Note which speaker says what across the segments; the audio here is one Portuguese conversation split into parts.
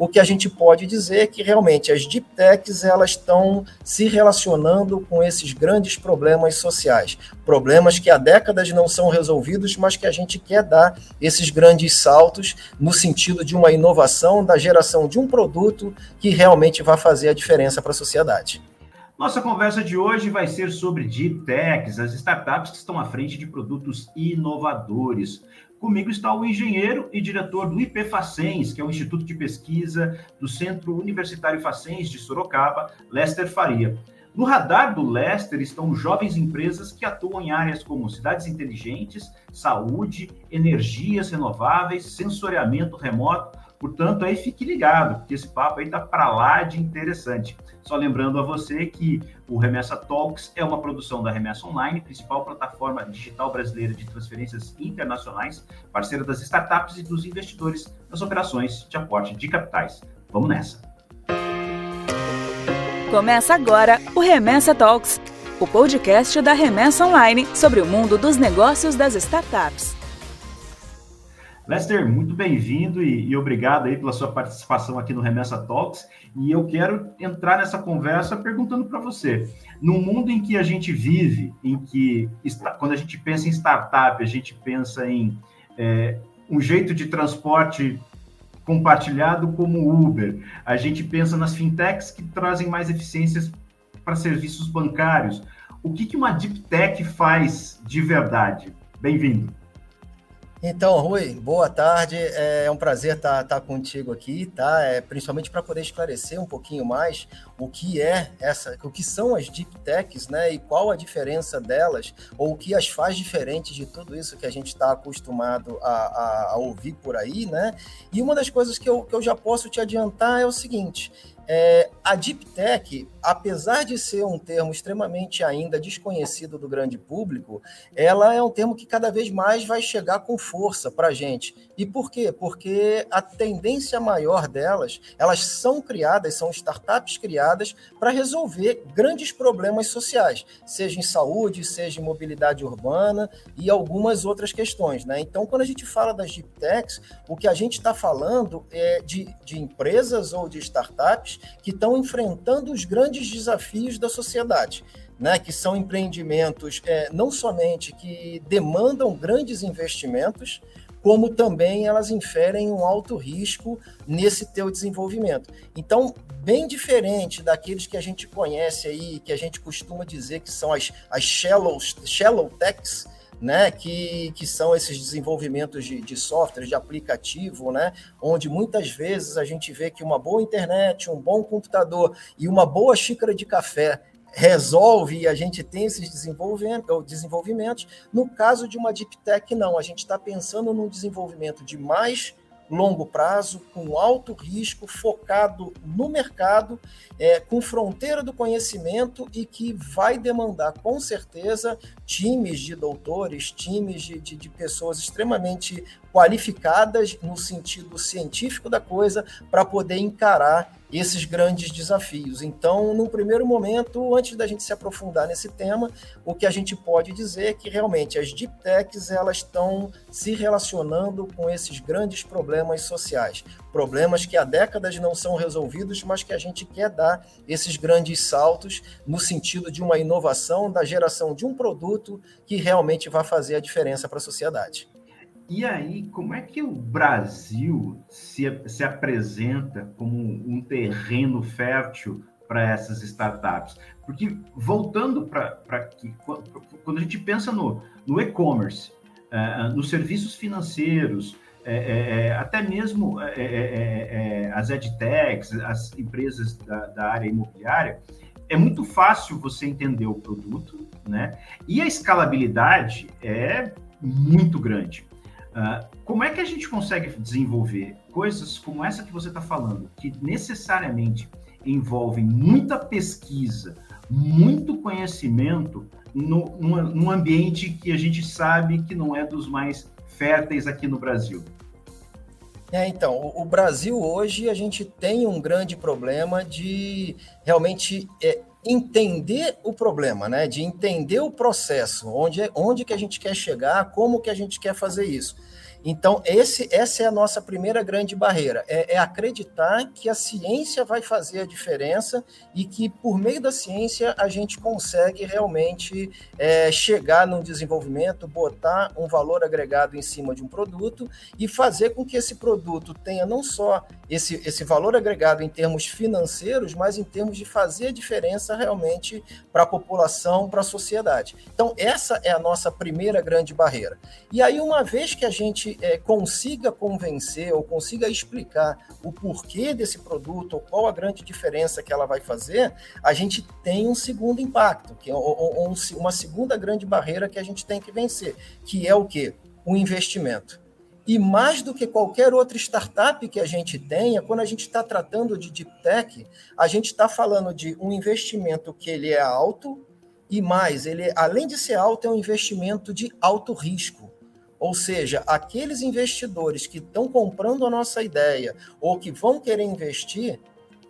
Speaker 1: o que a gente pode dizer é que realmente as deep techs elas estão se relacionando com esses grandes problemas sociais, problemas que há décadas não são resolvidos, mas que a gente quer dar esses grandes saltos no sentido de uma inovação, da geração de um produto que realmente vai fazer a diferença para a sociedade.
Speaker 2: Nossa conversa de hoje vai ser sobre Deep Techs, as startups que estão à frente de produtos inovadores. Comigo está o engenheiro e diretor do IP Facens, que é o Instituto de Pesquisa do Centro Universitário Facens de Sorocaba, Lester Faria. No radar do Lester estão jovens empresas que atuam em áreas como cidades inteligentes, saúde, energias renováveis, sensoriamento remoto, Portanto, aí fique ligado, porque esse papo aí tá para lá de interessante. Só lembrando a você que o Remessa Talks é uma produção da Remessa Online, principal plataforma digital brasileira de transferências internacionais, parceira das startups e dos investidores nas operações de aporte de capitais. Vamos nessa.
Speaker 3: Começa agora o Remessa Talks, o podcast da Remessa Online sobre o mundo dos negócios das startups.
Speaker 2: Lester, muito bem-vindo e, e, obrigado aí pela sua participação aqui no Remessa Talks. E eu quero entrar nessa conversa perguntando para você: no mundo em que a gente vive, em que está, quando a gente pensa em startup, a gente pensa em é, um jeito de transporte compartilhado como Uber, a gente pensa nas fintechs que trazem mais eficiências para serviços bancários. O que, que uma deep tech faz de verdade? Bem-vindo.
Speaker 1: Então, Rui, boa tarde. É um prazer estar, estar contigo aqui, tá? É, principalmente para poder esclarecer um pouquinho mais o que é essa, o que são as deep techs, né? E qual a diferença delas, ou o que as faz diferentes de tudo isso que a gente está acostumado a, a, a, ouvir por aí, né? E uma das coisas que eu, que eu já posso te adiantar é o seguinte: é, a Deep Tech, apesar de ser um termo extremamente ainda desconhecido do grande público, ela é um termo que cada vez mais vai chegar com força para a gente. E por quê? Porque a tendência maior delas, elas são criadas, são startups criadas para resolver grandes problemas sociais, seja em saúde, seja em mobilidade urbana e algumas outras questões. Né? Então, quando a gente fala das Deep Techs, o que a gente está falando é de, de empresas ou de startups que estão enfrentando os grandes desafios da sociedade. Né, que são empreendimentos é, não somente que demandam grandes investimentos, como também elas inferem um alto risco nesse teu desenvolvimento. Então, bem diferente daqueles que a gente conhece aí, que a gente costuma dizer que são as, as shallow, shallow techs, né, que, que são esses desenvolvimentos de, de software, de aplicativo, né, onde muitas vezes a gente vê que uma boa internet, um bom computador e uma boa xícara de café resolve e a gente tem esses desenvolvimentos. No caso de uma deep tech, não. A gente está pensando num desenvolvimento de mais longo prazo, com alto risco, focado no mercado, é, com fronteira do conhecimento e que vai demandar, com certeza, times de doutores, times de, de, de pessoas extremamente qualificadas no sentido científico da coisa para poder encarar esses grandes desafios. Então, num primeiro momento, antes da gente se aprofundar nesse tema, o que a gente pode dizer é que realmente as deep techs elas estão se relacionando com esses grandes problemas sociais, problemas que há décadas não são resolvidos, mas que a gente quer dar esses grandes saltos no sentido de uma inovação, da geração de um produto que realmente vai fazer a diferença para a sociedade.
Speaker 2: E aí, como é que o Brasil se, se apresenta como um terreno fértil para essas startups? Porque, voltando para aqui, quando a gente pensa no, no e-commerce, uh, nos serviços financeiros, é, é, até mesmo é, as edtechs, as empresas da, da área imobiliária, é muito fácil você entender o produto, né? E a escalabilidade é muito grande. Uh, como é que a gente consegue desenvolver coisas como essa que você está falando, que necessariamente envolvem muita pesquisa, muito conhecimento no, num, num ambiente que a gente sabe que não é dos mais férteis aqui no Brasil?
Speaker 1: É, então, o, o Brasil hoje a gente tem um grande problema de realmente é, entender o problema, né? De entender o processo, onde, onde que a gente quer chegar, como que a gente quer fazer isso. Então, esse, essa é a nossa primeira grande barreira: é, é, acreditar que a ciência vai fazer a diferença e que, por meio da ciência, a gente consegue realmente é, chegar no desenvolvimento, botar um valor agregado em cima de um produto e fazer com que esse produto tenha não só esse, esse valor agregado em termos financeiros, mas em termos de fazer a diferença realmente para a população, para a sociedade. Então, essa é a nossa primeira grande barreira. E aí, uma vez que a gente é, consiga convencer ou consiga explicar o porquê desse produto ou qual a grande diferença que ela vai fazer, a gente tem um segundo impacto, que é uma segunda grande barreira que a gente tem que vencer, que é o quê? O investimento. E mais do que qualquer outra startup que a gente tenha, quando a gente está tratando de deep tech, a gente está falando de um investimento que ele é alto e mais, ele além de ser alto, é um investimento de alto risco. Ou seja, aqueles investidores que estão comprando a nossa ideia ou que vão querer investir,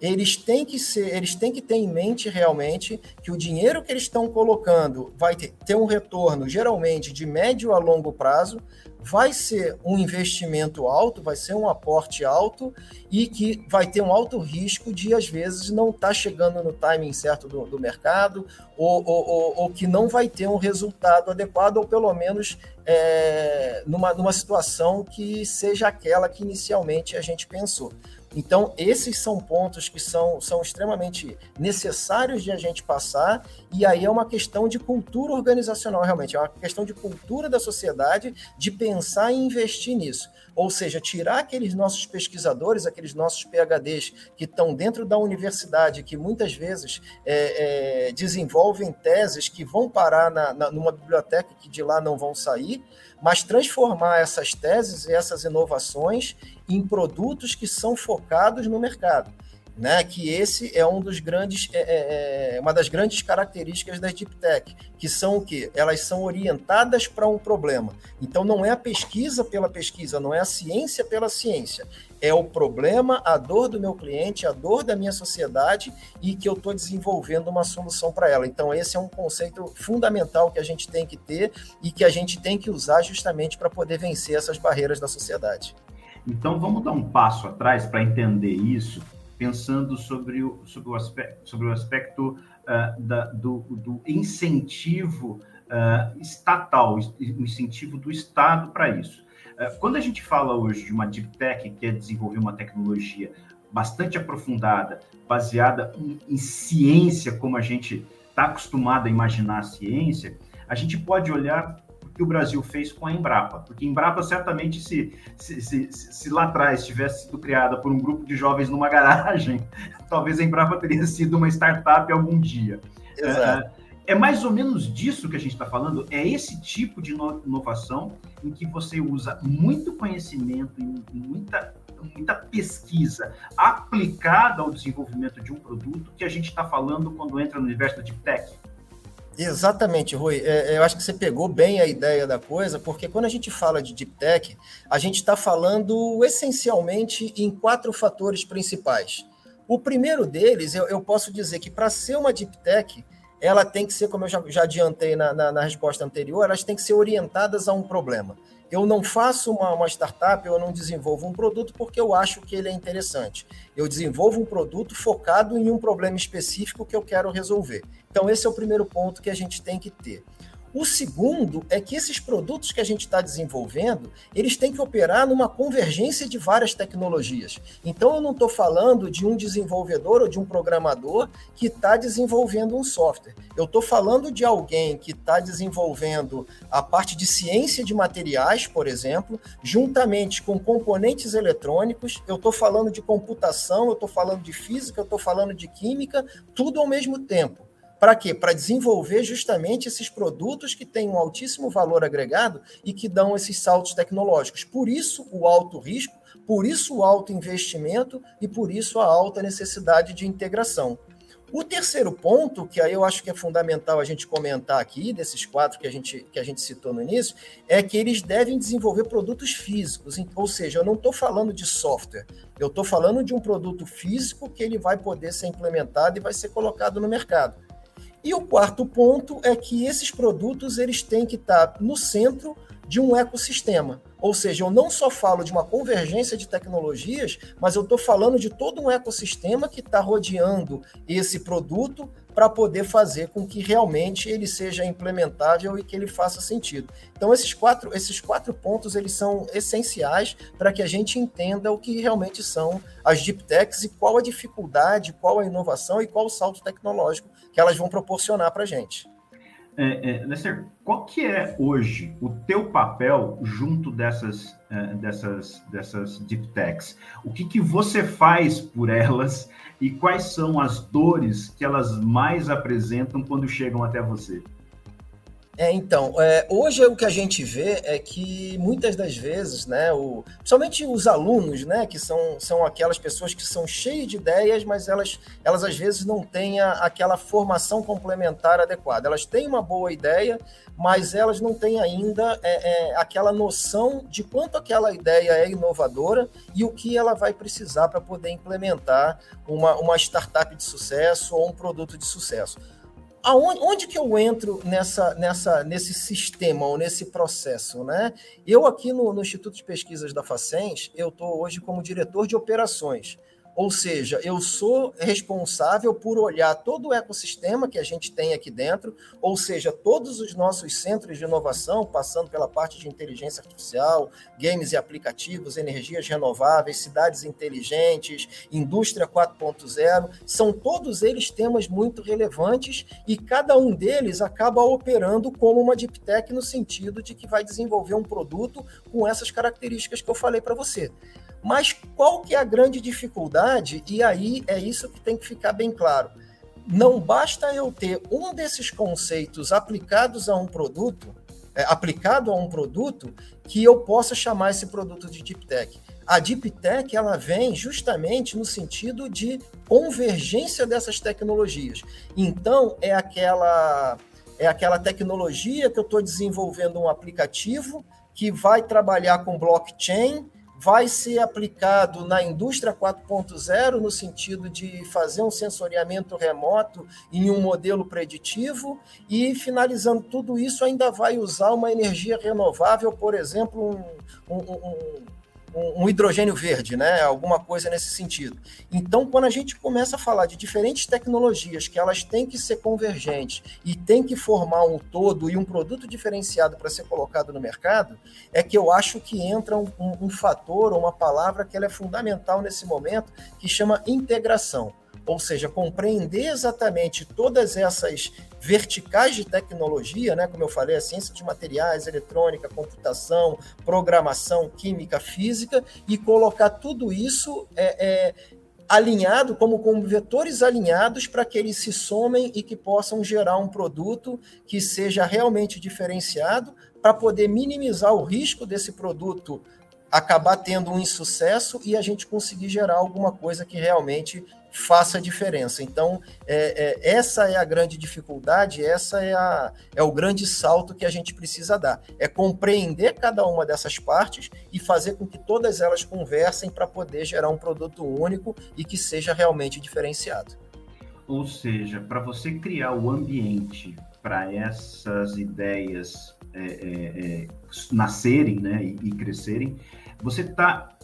Speaker 1: eles têm que ser, eles têm que ter em mente realmente que o dinheiro que eles estão colocando vai ter, ter um retorno geralmente de médio a longo prazo, vai ser um investimento alto, vai ser um aporte alto e que vai ter um alto risco de, às vezes, não estar tá chegando no timing certo do, do mercado ou, ou, ou, ou, que não vai ter um resultado adequado ou, pelo menos, é, numa, numa situação que seja aquela que inicialmente a gente pensou. Então, esses são pontos que são, são extremamente necessários de a gente passar, e aí é uma questão de cultura organizacional, realmente, é uma questão de cultura da sociedade de pensar e investir nisso. Ou seja, tirar aqueles nossos pesquisadores, aqueles nossos PHDs que estão dentro da universidade, que muitas vezes é, é, desenvolvem teses que vão parar na, na, numa biblioteca que de lá não vão sair, mas transformar essas teses e essas inovações em produtos que são focados no mercado. Né, que esse é um dos grandes, é, é, é uma das grandes características da Deep Tech, que são o quê? Elas são orientadas para um problema. Então não é a pesquisa pela pesquisa, não é a ciência pela ciência. É o problema, a dor do meu cliente, a dor da minha sociedade e que eu estou desenvolvendo uma solução para ela. Então, esse é um conceito fundamental que a gente tem que ter e que a gente tem que usar justamente para poder vencer essas barreiras da sociedade.
Speaker 2: Então, vamos dar um passo atrás para entender isso, pensando sobre o, sobre o aspecto, sobre o aspecto uh, da, do, do, incentivo uh, estatal, o incentivo do Estado para isso. Uh, quando a gente fala hoje de uma deep tech, que é desenvolver uma tecnologia bastante aprofundada, baseada em, em ciência, como a gente está acostumado a imaginar a ciência, a gente pode olhar que o Brasil fez com a Embrapa, porque a Embrapa certamente, se, se, se, se, lá atrás tivesse sido criada por um grupo de jovens numa garagem, talvez a Embrapa teria sido uma startup algum dia.
Speaker 1: Exato.
Speaker 2: É, é mais ou menos disso que a gente está falando, é esse tipo de inovação em que você usa muito conhecimento e muita muita pesquisa aplicada ao desenvolvimento de um produto que a gente está falando quando entra no universo da Deep Tech.
Speaker 1: Exatamente, Rui. É, é, eu acho que você pegou bem a ideia da coisa, porque quando a gente fala de Deep Tech, a gente está falando essencialmente em quatro fatores principais. O primeiro deles, eu, eu posso dizer que para ser uma Deep Tech, ela tem que ser, como eu já, já adiantei na, na, na resposta anterior, elas têm que ser orientadas a um problema. Eu não faço uma, uma startup, eu não desenvolvo um produto porque eu acho que ele é interessante. Eu desenvolvo um produto focado em um problema específico que eu quero resolver. Então, esse é o primeiro ponto que a gente tem que ter. O segundo é que esses produtos que a gente está desenvolvendo, eles têm que operar numa convergência de várias tecnologias. Então, eu não estou falando de um desenvolvedor ou de um programador que está desenvolvendo um software. Eu estou falando de alguém que está desenvolvendo a parte de ciência de materiais, por exemplo, juntamente com componentes eletrônicos. Eu estou falando de computação, eu estou falando de física, eu estou falando de química, tudo ao mesmo tempo. Para quê? Para desenvolver justamente esses produtos que têm um altíssimo valor agregado e que dão esses saltos tecnológicos. Por isso, o alto risco, por isso, o alto investimento e por isso, a alta necessidade de integração. O terceiro ponto, que aí eu acho que é fundamental a gente comentar aqui, desses quatro que a gente, que a gente citou no início, é que eles devem desenvolver produtos físicos. Ou seja, eu não estou falando de software, eu estou falando de um produto físico que ele vai poder ser implementado e vai ser colocado no mercado. E o quarto ponto é que esses produtos eles têm que estar no centro de um ecossistema. Ou seja, eu não só falo de uma convergência de tecnologias, mas eu estou falando de todo um ecossistema que está rodeando esse produto para poder fazer com que realmente ele seja implementável e que ele faça sentido. Então, esses quatro, esses quatro pontos eles são essenciais para que a gente entenda o que realmente são as deep techs e qual a dificuldade, qual a inovação e qual o salto tecnológico que elas vão proporcionar para a gente.
Speaker 2: É, é, Lester, qual que é hoje o teu papel junto dessas, é, dessas, dessas deep techs? O que, que você faz por elas e quais são as dores que elas mais apresentam quando chegam até você?
Speaker 1: É, então, é, hoje o que a gente vê é que muitas das vezes, né, o, principalmente os alunos, né, que são, são aquelas pessoas que são cheias de ideias, mas elas, elas às vezes não têm a, aquela formação complementar adequada. Elas têm uma boa ideia, mas elas não têm ainda é, é, aquela noção de quanto aquela ideia é inovadora e o que ela vai precisar para poder implementar uma, uma startup de sucesso ou um produto de sucesso aonde, onde que eu entro nessa, nessa, nesse sistema ou nesse processo, né? Eu aqui no, no Instituto de Pesquisas da Facens, eu estou hoje como diretor de operações. Ou seja, eu sou responsável por olhar todo o ecossistema que a gente tem aqui dentro, ou seja, todos os nossos centros de inovação, passando pela parte de inteligência artificial, games e aplicativos, energias renováveis, cidades inteligentes, indústria 4.0, são todos eles temas muito relevantes e cada um deles acaba operando como uma deep tech no sentido de que vai desenvolver um produto com essas características que eu falei para você. Mas qual que é a grande dificuldade? E aí é isso que tem que ficar bem claro. Não basta eu ter um desses conceitos aplicados a um produto, é, aplicado a um produto, que eu possa chamar esse produto de Deep Tech. A Deep Tech ela vem justamente no sentido de convergência dessas tecnologias. Então é aquela é aquela tecnologia que eu estou desenvolvendo um aplicativo que vai trabalhar com blockchain vai ser aplicado na indústria 4.0 no sentido de fazer um sensoriamento remoto em um modelo preditivo e finalizando tudo isso ainda vai usar uma energia renovável, por exemplo, um, um, um um, hidrogênio verde, né? Alguma coisa nesse sentido. Então, quando a gente começa a falar de diferentes tecnologias que elas têm que ser convergentes e têm que formar um todo e um produto diferenciado para ser colocado no mercado, é que eu acho que entra um, um, um fator, uma palavra que ela é fundamental nesse momento, que chama integração ou seja, compreender exatamente todas essas verticais de tecnologia, né, como eu falei, a ciência de materiais, eletrônica, computação, programação, química, física, e colocar tudo isso é, é, alinhado, como com vetores alinhados para que eles se somem e que possam gerar um produto que seja realmente diferenciado para poder minimizar o risco desse produto acabar tendo um insucesso e a gente conseguir gerar alguma coisa que realmente faça diferença. Então, é, é, essa é a grande dificuldade, essa é, a, é o grande salto que a gente precisa dar. É compreender cada uma dessas partes e fazer com que todas elas conversem para poder gerar um produto único e que seja realmente diferenciado.
Speaker 2: Ou seja, para você criar o ambiente para essas ideias é, é, é nascerem né, e, e crescerem, você está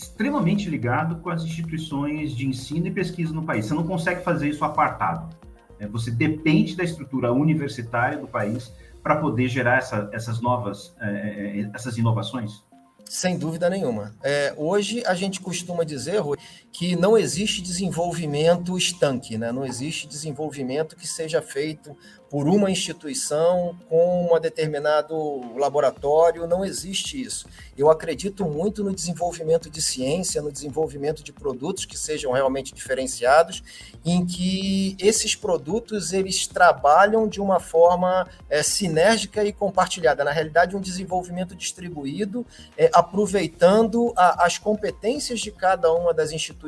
Speaker 2: extremamente ligado com as instituições de ensino e pesquisa no país. Você não consegue fazer isso apartado. Né? Você depende da estrutura universitária do país para poder gerar essa, essas novas, é, essas inovações?
Speaker 1: Sem dúvida nenhuma. É, hoje a gente costuma dizer Rui, que não existe desenvolvimento estanque, né? não existe desenvolvimento que seja feito por uma instituição com um determinado laboratório, não existe isso. Eu acredito muito no desenvolvimento de ciência, no desenvolvimento de produtos que sejam realmente diferenciados, em que esses produtos eles trabalham de uma forma é, sinérgica e compartilhada. Na realidade, um desenvolvimento distribuído, é, aproveitando a, as competências de cada uma das instituições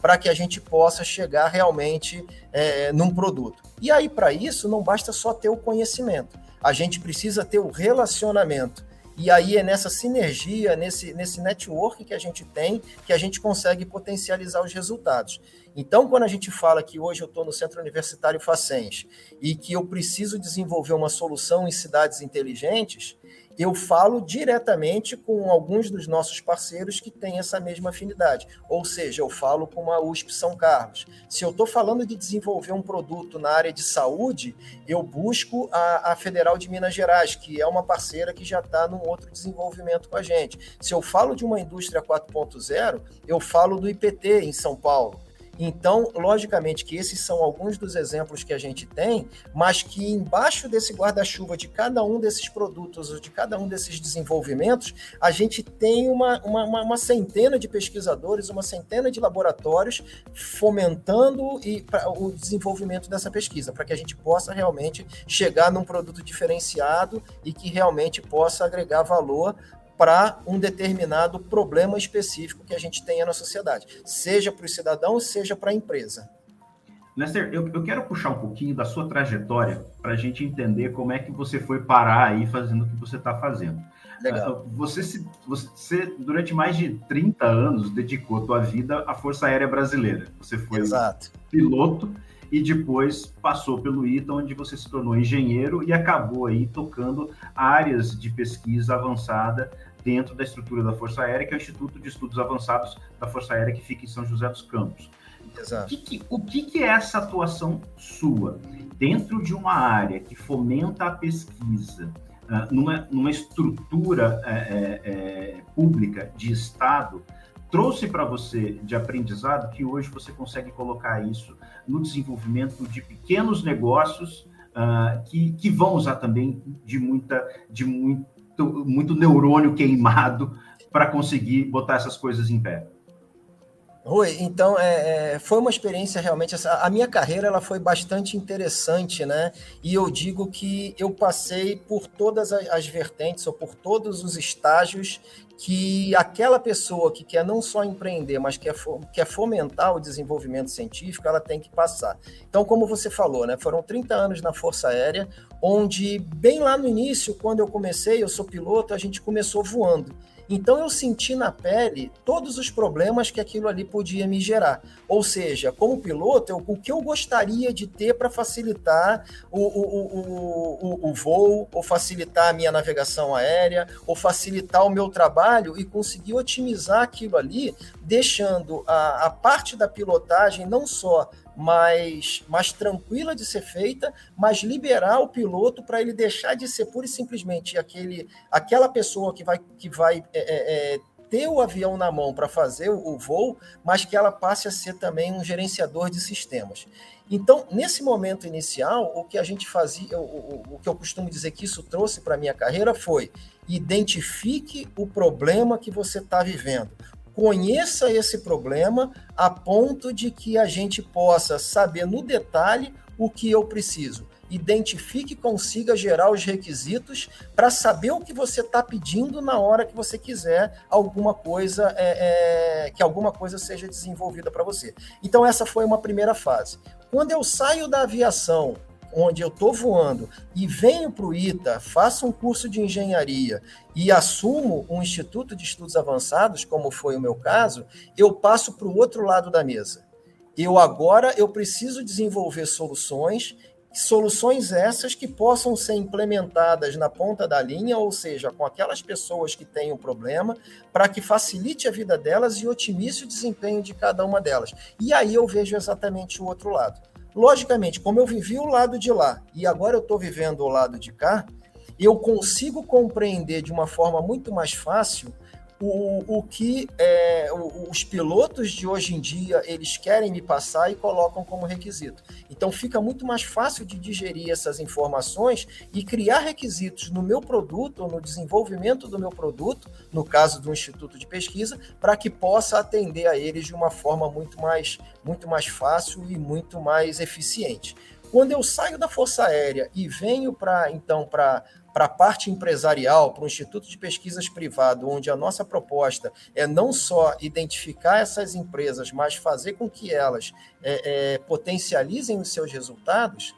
Speaker 1: para que a gente possa chegar realmente é, num produto. E aí, para isso, não basta só ter o conhecimento, a gente precisa ter o relacionamento. E aí é nessa sinergia, nesse, nesse network que a gente tem, que a gente consegue potencializar os resultados. Então, quando a gente fala que hoje eu estou no Centro Universitário Facens e que eu preciso desenvolver uma solução em cidades inteligentes, eu falo diretamente com alguns dos nossos parceiros que têm essa mesma afinidade. Ou seja, eu falo com a USP São Carlos. Se eu estou falando de desenvolver um produto na área de saúde, eu busco a, a Federal de Minas Gerais, que é uma parceira que já está num outro desenvolvimento com a gente. Se eu falo de uma indústria 4.0, eu falo do IPT em São Paulo. Então, logicamente que esses são alguns dos exemplos que a gente tem, mas que embaixo desse guarda-chuva de cada um desses produtos, de cada um desses desenvolvimentos, a gente tem uma, uma, uma centena de pesquisadores, uma centena de laboratórios fomentando e, o desenvolvimento dessa pesquisa, para que a gente possa realmente chegar num produto diferenciado e que realmente possa agregar valor para um determinado problema específico que a gente tenha na sociedade, seja para o cidadão, seja para a empresa.
Speaker 2: Lester, eu, eu, quero puxar um pouquinho da sua trajetória para a gente entender como é que você foi parar aí fazendo o que você está fazendo. Legal. Uh, você, se, você, durante mais de 30 anos, dedicou a sua vida à Força Aérea Brasileira. Você foi Exato. piloto e depois passou pelo ITA, onde você se tornou engenheiro e acabou aí tocando áreas de pesquisa avançada dentro da estrutura da Força Aérea, que é o Instituto de Estudos Avançados da Força Aérea, que fica em São José dos Campos. Exato. O, que, que, o que, que é essa atuação sua dentro de uma área que fomenta a pesquisa, uh, numa, numa estrutura é, é, pública de Estado, trouxe para você de aprendizado que hoje você consegue colocar isso no desenvolvimento de pequenos negócios uh, que, que vão usar também de muita de muito, muito neurônio queimado para conseguir botar essas coisas em pé.
Speaker 1: Rui, então é, é, foi uma experiência realmente. A minha carreira ela foi bastante interessante, né? E eu digo que eu passei por todas as vertentes ou por todos os estágios que aquela pessoa que quer não só empreender, mas quer, quer fomentar o desenvolvimento científico, ela tem que passar. Então, como você falou, né, foram 30 anos na Força Aérea, onde bem lá no início, quando eu comecei, eu sou piloto, a gente começou voando. Então eu senti na pele todos os problemas que aquilo ali podia me gerar. Ou seja, como piloto, eu, o que eu gostaria de ter para facilitar o, o, o, o, voo, ou facilitar a minha navegação aérea, ou facilitar o meu trabalho e conseguir otimizar aquilo ali, deixando a, a parte da pilotagem não só mais, mais tranquila de ser feita, mas liberar o piloto para ele deixar de ser pura e simplesmente aquele, aquela pessoa que vai, que vai é, é, é ter o avião na mão para fazer o, o voo, mas que ela passe a ser também um gerenciador de sistemas. Então, nesse momento inicial, o que a gente fazia, o, o, o que eu costumo dizer que isso trouxe para a minha carreira foi identifique o problema que você está vivendo conheça esse problema a ponto de que a gente possa saber no detalhe o que eu preciso. Identifique e consiga gerar os requisitos para saber o que você está pedindo na hora que você quiser alguma coisa é, é, que alguma coisa seja desenvolvida para você. Então essa foi uma primeira fase. Quando eu saio da aviação onde eu estou voando e venho para o ITA, faço um curso de engenharia e assumo um instituto de estudos avançados, como foi o meu caso, eu passo para o outro lado da mesa. Eu agora eu preciso desenvolver soluções soluções essas que possam ser implementadas na ponta da linha, ou seja, com aquelas pessoas que têm o problema, para que facilite a vida delas e otimize o desempenho de cada uma delas. E aí eu vejo exatamente o outro lado. Logicamente, como eu vivi o lado de lá e agora eu estou vivendo o lado de cá, eu consigo compreender de uma forma muito mais fácil o, o que é, os pilotos de hoje em dia eles querem me passar e colocam como requisito. Então fica muito mais fácil de digerir essas informações e criar requisitos no meu produto ou no desenvolvimento do meu produto, no caso do instituto de pesquisa, para que possa atender a eles de uma forma muito mais, muito mais fácil e muito mais eficiente. Quando eu saio da Força Aérea e venho para então para para a parte empresarial, para o Instituto de Pesquisas Privado, onde a nossa proposta é não só identificar essas empresas, mas fazer com que elas é, é, potencializem os seus resultados,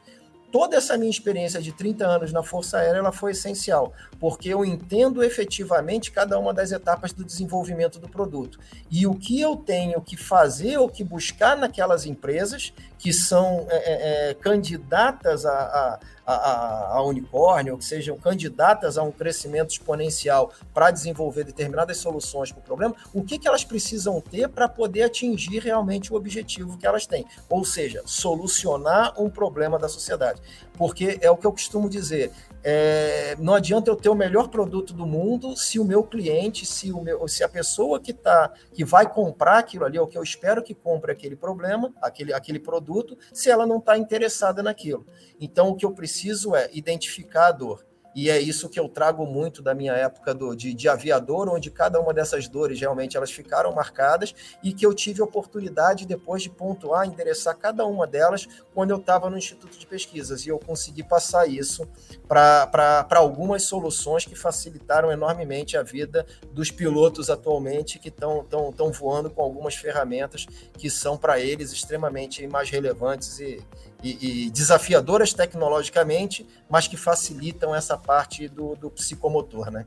Speaker 1: toda essa minha experiência de 30 anos na Força Aérea ela foi essencial, porque eu entendo efetivamente cada uma das etapas do desenvolvimento do produto. E o que eu tenho que fazer ou que buscar naquelas empresas, que são é, é, é candidatas a, a, a, a, unicórnio, ou que sejam candidatas a um crescimento exponencial para desenvolver determinadas soluções para o problema, o que, que elas precisam ter para poder atingir realmente o objetivo que elas têm? Ou seja, solucionar um problema da sociedade. Porque é o que eu costumo dizer, é, não adianta eu ter o melhor produto do mundo se o meu cliente, se, o meu, se a pessoa que tá, que vai comprar aquilo ali, ou que eu espero que compre aquele problema, aquele, aquele produto, se ela não está interessada naquilo. Então, o que eu preciso é identificar a dor e é isso que eu trago muito da minha época do, de, de aviador, onde cada uma dessas dores realmente elas ficaram marcadas e que eu tive oportunidade depois de pontuar, endereçar cada uma delas quando eu estava no Instituto de Pesquisas. E eu consegui passar isso para algumas soluções que facilitaram enormemente a vida dos pilotos atualmente que estão tão, tão voando com algumas ferramentas que são para eles extremamente mais relevantes e, e, e, desafiadoras tecnologicamente, mas que facilitam essa parte do, do psicomotor, né?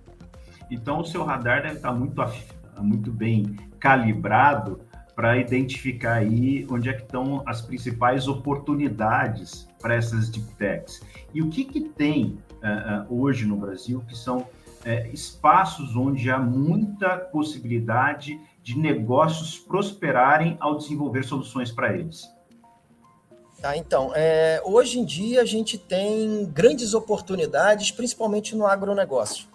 Speaker 2: Então, o seu radar deve estar muito, muito bem calibrado para identificar aí onde é que estão as principais oportunidades para essas deep techs. E o que, que tem uh, hoje no Brasil que são uh, espaços onde há muita possibilidade de negócios prosperarem ao desenvolver soluções para eles?
Speaker 1: Tá, então, é, hoje em dia a gente tem grandes oportunidades, principalmente no agronegócio.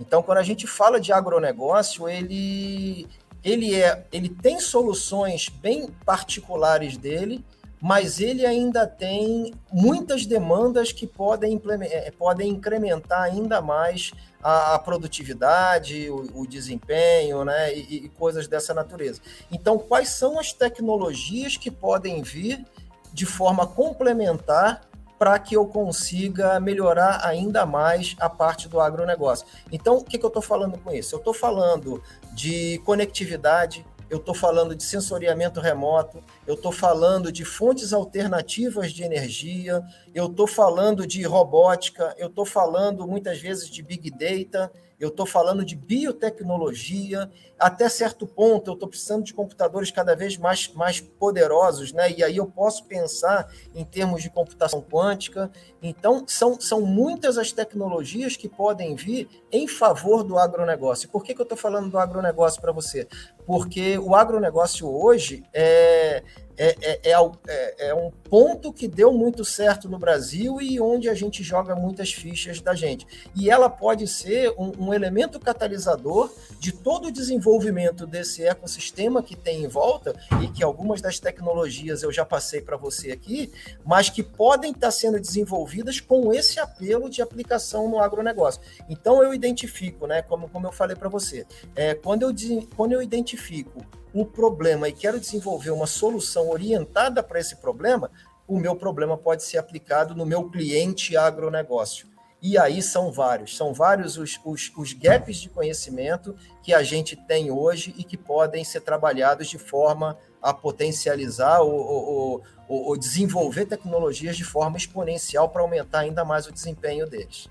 Speaker 1: Então, quando a gente fala de agronegócio, ele, ele, é, ele tem soluções bem particulares dele, mas ele ainda tem muitas demandas que podem, é, podem incrementar ainda mais a, a produtividade, o, o, desempenho, né, e, e coisas dessa natureza. Então, quais são as tecnologias que podem vir de forma complementar para que eu consiga melhorar ainda mais a parte do agronegócio. Então, o que, que eu estou falando com isso? Eu estou falando de conectividade, eu estou falando de sensoriamento remoto, eu estou falando de fontes alternativas de energia, eu estou falando de robótica, eu estou falando muitas vezes de big data, eu estou falando de biotecnologia, até certo ponto eu estou precisando de computadores cada vez mais, mais poderosos, né? E aí eu posso pensar em termos de computação quântica. Então, são, são muitas as tecnologias que podem vir em favor do agronegócio. Por que, que eu estou falando do agronegócio para você? Porque o agronegócio hoje é, é, é, é, é, é, um ponto que deu muito certo no Brasil e onde a gente joga muitas fichas da gente. E ela pode ser um, um elemento catalisador de todo o desenvolvimento desse ecossistema que tem em volta e que algumas das tecnologias eu já passei para você aqui, mas que podem estar sendo desenvolvidas com esse apelo de aplicação no agronegócio. Então eu identifico, né, como, como eu falei para você, é, quando, eu, quando eu identifico um problema e quero desenvolver uma solução orientada para esse problema, o meu problema pode ser aplicado no meu cliente agronegócio. E aí são vários, são vários os, os, os gaps de conhecimento que a gente tem hoje e que podem ser trabalhados de forma a potencializar ou, ou, ou, ou desenvolver tecnologias de forma exponencial para aumentar ainda mais o desempenho deles.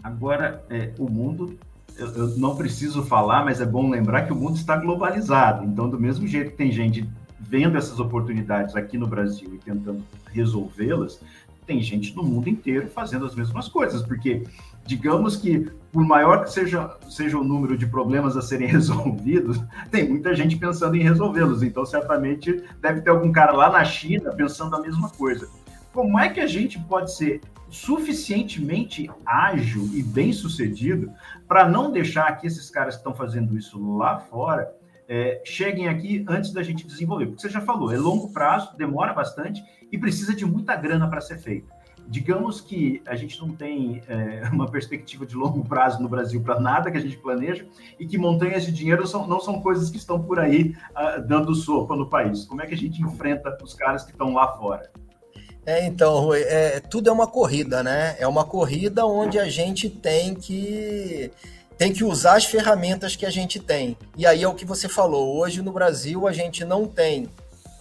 Speaker 2: Agora, é, o mundo eu, eu, não preciso falar, mas é bom lembrar que o mundo está globalizado. Então, do mesmo jeito que tem gente vendo essas oportunidades aqui no Brasil e tentando resolvê-las, tem gente no mundo inteiro fazendo as mesmas coisas, porque digamos que por maior que seja, seja o número de problemas a serem resolvidos, tem muita gente pensando em resolvê-los. Então, certamente deve ter algum cara lá na China pensando a mesma coisa. Como é que a gente pode ser suficientemente ágil e bem sucedido para não deixar que esses caras que estão fazendo isso lá fora é, cheguem aqui antes da gente desenvolver. Porque você já falou, é longo prazo, demora bastante e precisa de muita grana para ser feito. Digamos que a gente não tem é, uma perspectiva de longo prazo no Brasil para nada que a gente planeja e que montanhas de dinheiro são, não são coisas que estão por aí uh, dando sopa no país. Como é que a gente enfrenta os caras que estão lá fora?
Speaker 1: É, então, é, tudo é uma corrida, né? É uma corrida onde a gente tem que tem que usar as ferramentas que a gente tem. E aí é o que você falou. Hoje no Brasil a gente não tem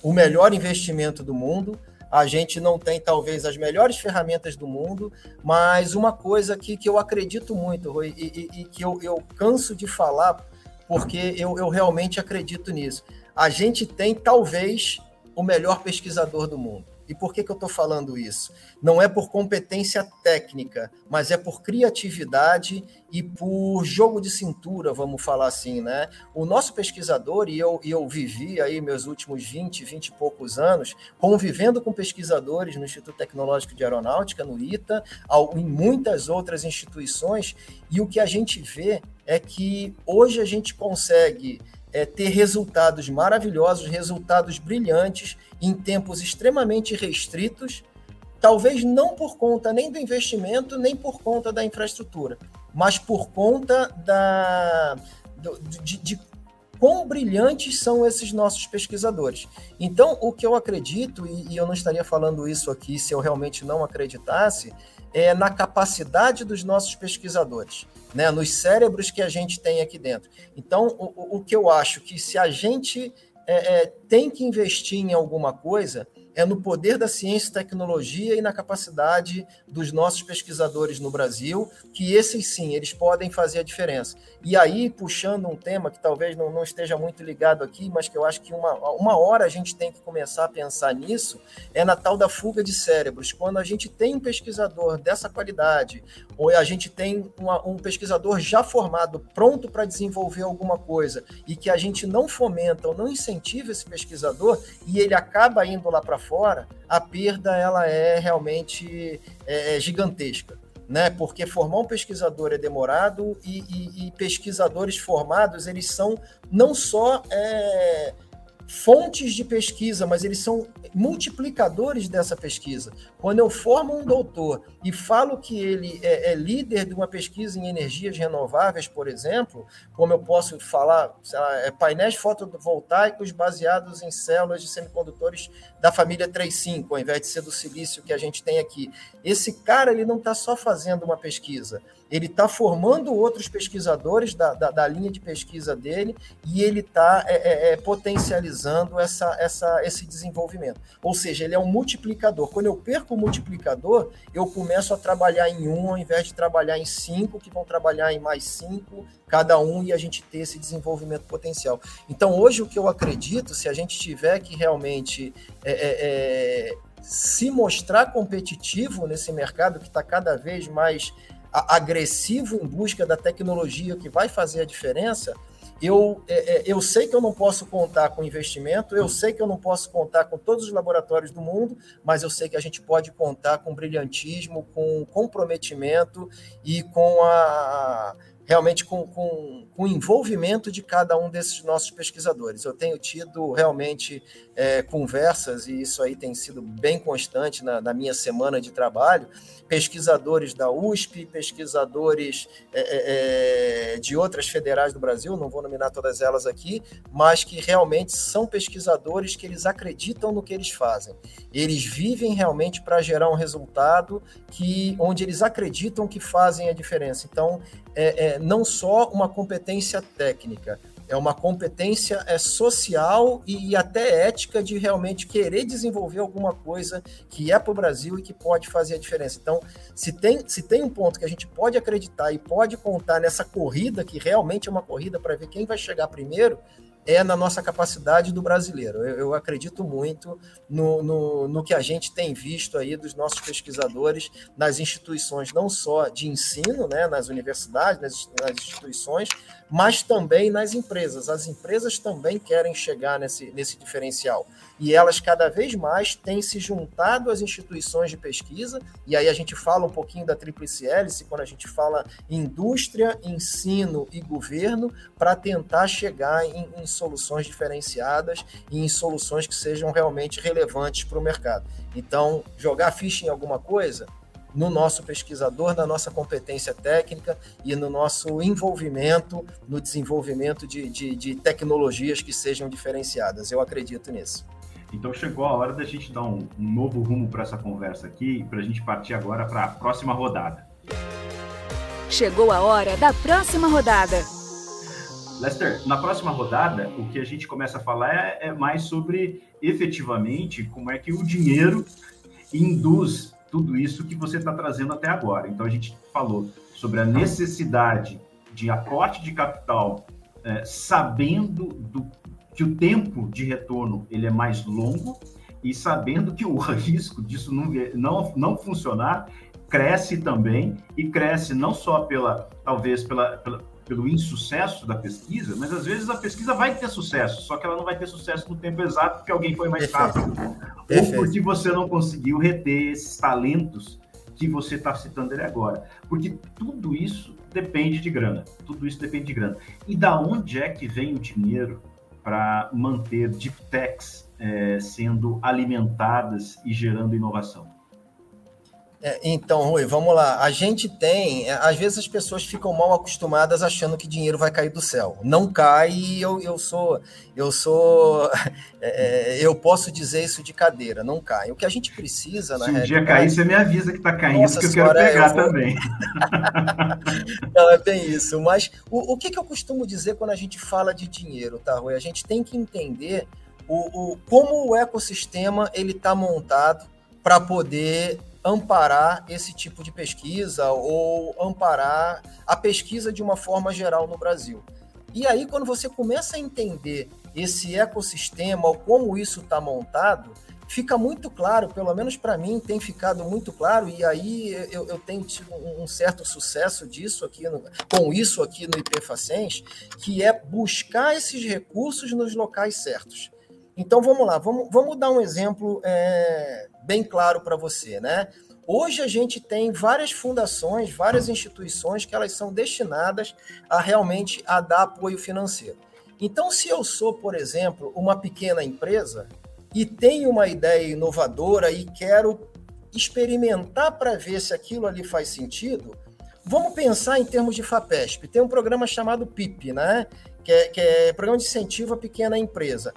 Speaker 1: o melhor investimento do mundo, a gente não tem talvez as melhores ferramentas do mundo, mas uma coisa que, que eu acredito muito, Rui, e, e, e que eu, eu canso de falar, porque eu, eu realmente acredito nisso. A gente tem talvez o melhor pesquisador do mundo. E por que, que eu estou falando isso? Não é por competência técnica, mas é por criatividade e por jogo de cintura, vamos falar assim, né? O nosso pesquisador, e eu, e eu vivi aí meus últimos 20, 20 e poucos anos, convivendo com pesquisadores no Instituto Tecnológico de Aeronáutica, no ITA, em muitas outras instituições, e o que a gente vê é que hoje a gente consegue é, ter resultados maravilhosos, resultados brilhantes em tempos extremamente restritos, talvez não por conta nem do investimento, nem por conta da infraestrutura, mas por conta da, de, de quão brilhantes são esses nossos pesquisadores. Então, o que eu acredito, e, e eu não estaria falando isso aqui se eu realmente não acreditasse, é na capacidade dos nossos pesquisadores, né, nos cérebros que a gente tem aqui dentro. Então, o, o que eu acho que se a gente é, é, tem que investir em alguma coisa, é no poder da ciência e tecnologia e na capacidade dos nossos pesquisadores no Brasil, que esses sim, eles podem fazer a diferença. E aí, puxando um tema que talvez não, não esteja muito ligado aqui, mas que eu acho que uma, uma hora a gente tem que começar a pensar nisso, é na tal da fuga de cérebros. Quando a gente tem um pesquisador dessa qualidade, ou a gente tem uma, um pesquisador já formado, pronto para desenvolver alguma coisa, e que a gente não fomenta ou não incentiva esse pesquisador, e ele acaba indo lá para fora, a perda ela é realmente é, é, gigantesca. Né? Porque formar um pesquisador é demorado e, e, e pesquisadores formados eles são não só é, fontes de pesquisa, mas eles são multiplicadores dessa pesquisa. Quando eu formo um doutor e falo que ele é, é líder de uma pesquisa em energias renováveis, por exemplo, como eu posso falar, lá, é painéis fotovoltaicos baseados em células de semicondutores da família 3.5, ao invés de ser do silício que a gente tem aqui. Esse cara ele não está só fazendo uma pesquisa, ele está formando outros pesquisadores da, da, da, linha de pesquisa dele e ele está é, é, potencializando essa, essa, esse desenvolvimento. Ou seja, ele é um multiplicador. Quando eu perco o multiplicador, eu começo a trabalhar em um ao invés de trabalhar em cinco, que vão trabalhar em mais cinco, cada um, e a gente ter esse desenvolvimento potencial. Então, hoje, o que eu acredito, se a gente tiver que realmente é, é, é se mostrar competitivo nesse mercado que está cada vez mais agressivo em busca da tecnologia que vai fazer a diferença, eu, é, é, eu sei que eu não posso contar com investimento, eu sei que eu não posso contar com todos os laboratórios do mundo, mas eu sei que a gente pode contar com brilhantismo, com comprometimento e com a realmente com, com, com, o envolvimento de cada um desses nossos pesquisadores. Eu tenho tido realmente é, conversas, e isso aí tem sido bem constante na, na, minha semana de trabalho, pesquisadores da USP, pesquisadores é, é, é, de outras federais do Brasil, não vou nominar todas elas aqui, mas que realmente são pesquisadores que eles acreditam no que eles fazem. Eles vivem realmente para gerar um resultado que onde eles acreditam que fazem a diferença. Então, é, não só uma competência técnica, é uma competência é, social e até ética de realmente querer desenvolver alguma coisa que é para o Brasil e que pode fazer a diferença. Então, se tem, se tem um ponto que a gente pode acreditar e pode contar nessa corrida, que realmente é uma corrida para ver quem vai chegar primeiro, é na nossa capacidade do brasileiro. Eu, eu acredito muito no, no, no, que a gente tem visto aí dos nossos pesquisadores nas instituições, não só de ensino, né, nas universidades, nas, nas instituições, mas também nas empresas. As empresas também querem chegar nesse, nesse diferencial. E elas cada vez mais têm se juntado às instituições de pesquisa, e aí a gente fala um pouquinho da tríplice hélice, quando a gente fala indústria, ensino e governo, para tentar chegar em, em soluções diferenciadas e em soluções que sejam realmente relevantes para o mercado. Então, jogar ficha em alguma coisa, no nosso pesquisador, na nossa competência técnica e no nosso envolvimento no desenvolvimento de, de, de tecnologias que sejam diferenciadas. Eu acredito nisso.
Speaker 2: Então chegou a hora da gente dar um, um novo rumo para essa conversa aqui, para a gente partir agora para a próxima rodada.
Speaker 3: Chegou a hora da próxima rodada.
Speaker 2: Lester, na próxima rodada, o que a gente começa a falar é, é mais sobre efetivamente como é que o dinheiro induz tudo isso que você está trazendo até agora. Então a gente falou sobre a necessidade de aporte de capital, é, sabendo do, que o tempo de retorno ele é mais longo e sabendo que o risco disso não, não, não funcionar cresce também e cresce não só pela talvez pela, pela, pelo insucesso da pesquisa, mas às vezes a pesquisa vai ter sucesso, só que ela não vai ter sucesso no tempo exato porque alguém foi mais rápido, ou porque você não conseguiu reter esses talentos que você está citando ele agora, porque tudo isso depende de grana, tudo isso depende de grana. E da onde é que vem o dinheiro para manter deep techs é, sendo alimentadas e gerando inovação?
Speaker 1: É, então, Rui, vamos lá. A gente tem. É, às vezes as pessoas ficam mal acostumadas achando que dinheiro vai cair do céu. Não cai e eu, eu sou. Eu sou. É, é, eu posso dizer isso de cadeira, não cai. O que a gente precisa,
Speaker 2: na Se um dia cair, você me avisa que está caindo, Nossa que eu quero pegar eu vou... também.
Speaker 1: não, é bem isso. Mas o, o que, que eu costumo dizer quando a gente fala de dinheiro, tá, Rui? A gente tem que entender o, o como o ecossistema ele está montado para poder amparar esse tipo de pesquisa ou amparar a pesquisa de uma forma geral no Brasil. E aí, quando você começa a entender esse ecossistema, ou como isso está montado, fica muito claro, pelo menos para mim tem ficado muito claro, e aí eu, eu tenho tido um certo sucesso disso aqui no, com isso aqui no IPFacens, que é buscar esses recursos nos locais certos. Então vamos lá, vamos, vamos dar um exemplo é, bem claro para você, né? Hoje a gente tem várias fundações, várias instituições que elas são destinadas a realmente a dar apoio financeiro. Então, se eu sou, por exemplo, uma pequena empresa e tenho uma ideia inovadora e quero experimentar para ver se aquilo ali faz sentido, vamos pensar em termos de FAPESP. Tem um programa chamado PIP, né? Que é, que é Programa de Incentivo à Pequena Empresa.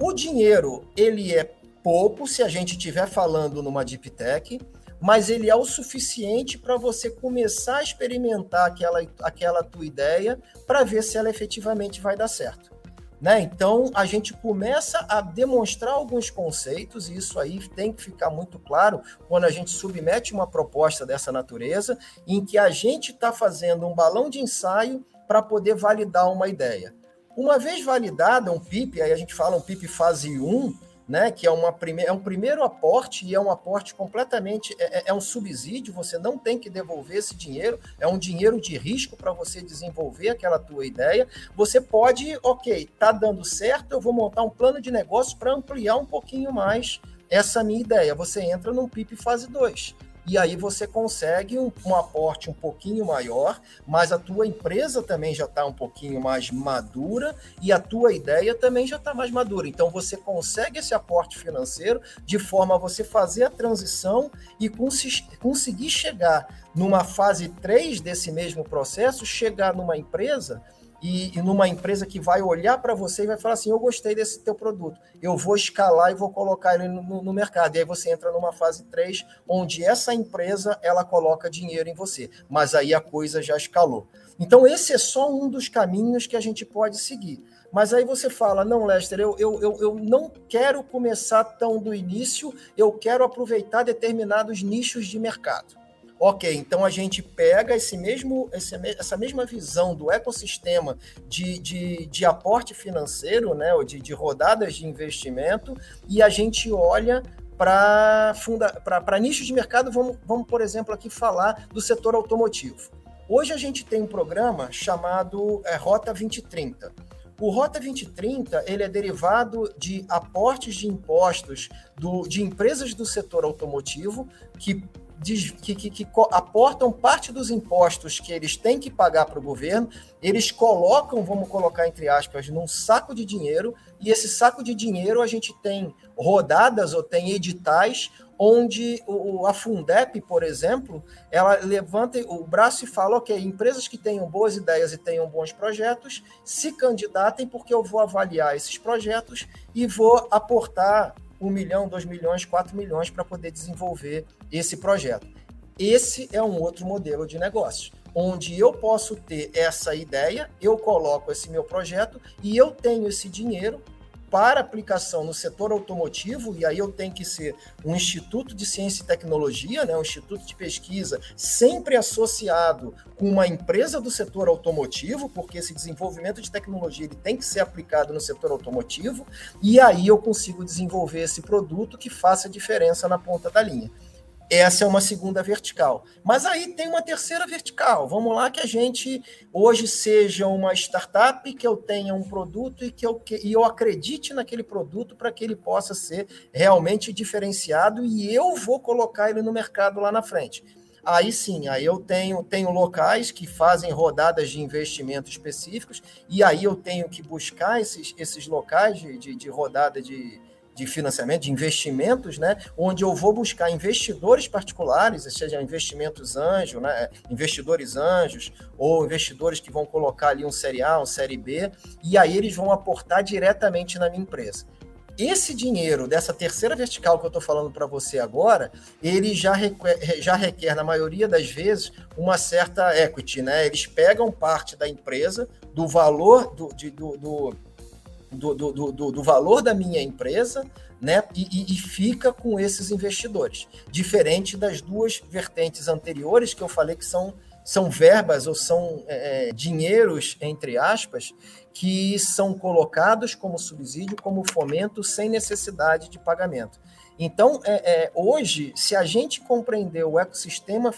Speaker 1: O dinheiro, ele é pouco se a gente estiver falando numa deep tech, mas ele é o suficiente para você começar a experimentar aquela, aquela tua ideia para ver se ela efetivamente vai dar certo. Né? Então, a gente começa a demonstrar alguns conceitos, e isso aí tem que ficar muito claro quando a gente submete uma proposta dessa natureza, em que a gente está fazendo um balão de ensaio para poder validar uma ideia. Uma vez validada um PIP, aí a gente fala um PIP fase 1, né, que é, uma prime é um primeiro aporte e é um aporte completamente, é, é, é, um subsídio, você não tem que devolver esse dinheiro, é um dinheiro de risco para você desenvolver aquela tua ideia. Você pode, ok, tá dando certo, eu vou montar um plano de negócio para ampliar um pouquinho mais essa minha ideia. Você entra num PIP fase 2 e aí você consegue um, um, aporte um pouquinho maior, mas a tua empresa também já está um pouquinho mais madura e a tua ideia também já está mais madura. Então você consegue esse aporte financeiro de forma a você fazer a transição e cons conseguir chegar numa fase 3 desse mesmo processo, chegar numa empresa e, e numa empresa que vai olhar para você e vai falar assim: eu gostei desse teu produto, eu vou escalar e vou colocar ele no, no, mercado. E aí você entra numa fase 3, onde essa empresa ela coloca dinheiro em você, mas aí a coisa já escalou. Então, esse é só um dos caminhos que a gente pode seguir. Mas aí você fala, não, Lester, eu, eu, eu, eu não quero começar tão do início, eu quero aproveitar determinados nichos de mercado. Ok, então a gente pega esse mesmo, esse, essa mesma visão do ecossistema de, de, de aporte financeiro, né, ou de, de rodadas de investimento, e a gente olha para nichos de mercado. Vamos, vamos, por exemplo, aqui falar do setor automotivo. Hoje a gente tem um programa chamado é, Rota 2030. O Rota 2030 ele é derivado de aportes de impostos do, de empresas do setor automotivo que que, que, que, aportam parte dos impostos que eles têm que pagar para o governo, eles colocam, vamos colocar entre aspas, num saco de dinheiro, e esse saco de dinheiro a gente tem rodadas ou tem editais onde o, a Fundep, por exemplo, ela levanta o braço e fala, ok, empresas que tenham boas ideias e tenham bons projetos, se candidatem porque eu vou avaliar esses projetos e vou aportar um milhão, dois milhões, quatro milhões para poder desenvolver esse projeto. Esse é um outro modelo de negócio, onde eu posso ter essa ideia, eu coloco esse meu projeto e eu tenho esse dinheiro para aplicação no setor automotivo, e aí eu tenho que ser um instituto de ciência e tecnologia, né, um instituto de pesquisa, sempre associado com uma empresa do setor automotivo, porque esse desenvolvimento de tecnologia ele tem que ser aplicado no setor automotivo, e aí eu consigo desenvolver esse produto que faça diferença na ponta da linha. Essa é uma segunda vertical. Mas aí tem uma terceira vertical. Vamos lá que a gente hoje seja uma startup, que eu tenha um produto e que eu, que, e eu acredite naquele produto para que ele possa ser realmente diferenciado e eu vou colocar ele no mercado lá na frente. Aí sim, aí eu tenho, tenho locais que fazem rodadas de investimento específicos, e aí eu tenho que buscar esses, esses locais de, de, de rodada de, de financiamento, de investimentos, né? Onde eu vou buscar investidores particulares, seja investimentos anjos, né? Investidores anjos, ou investidores que vão colocar ali um série A, um série B, e aí eles vão aportar diretamente na minha empresa. Esse dinheiro dessa terceira vertical que eu estou falando para você agora, ele já requer, já requer, na maioria das vezes, uma certa equity, né? Eles pegam parte da empresa, do valor do, de, do, do do, do, do, do valor da minha empresa, né? E, e, fica com esses investidores. Diferente das duas vertentes anteriores que eu falei que são, são verbas ou são é, é dinheiros, entre aspas, que são colocados como subsídio, como fomento, sem necessidade de pagamento. Então, é, é, hoje, se a gente compreender o ecossistema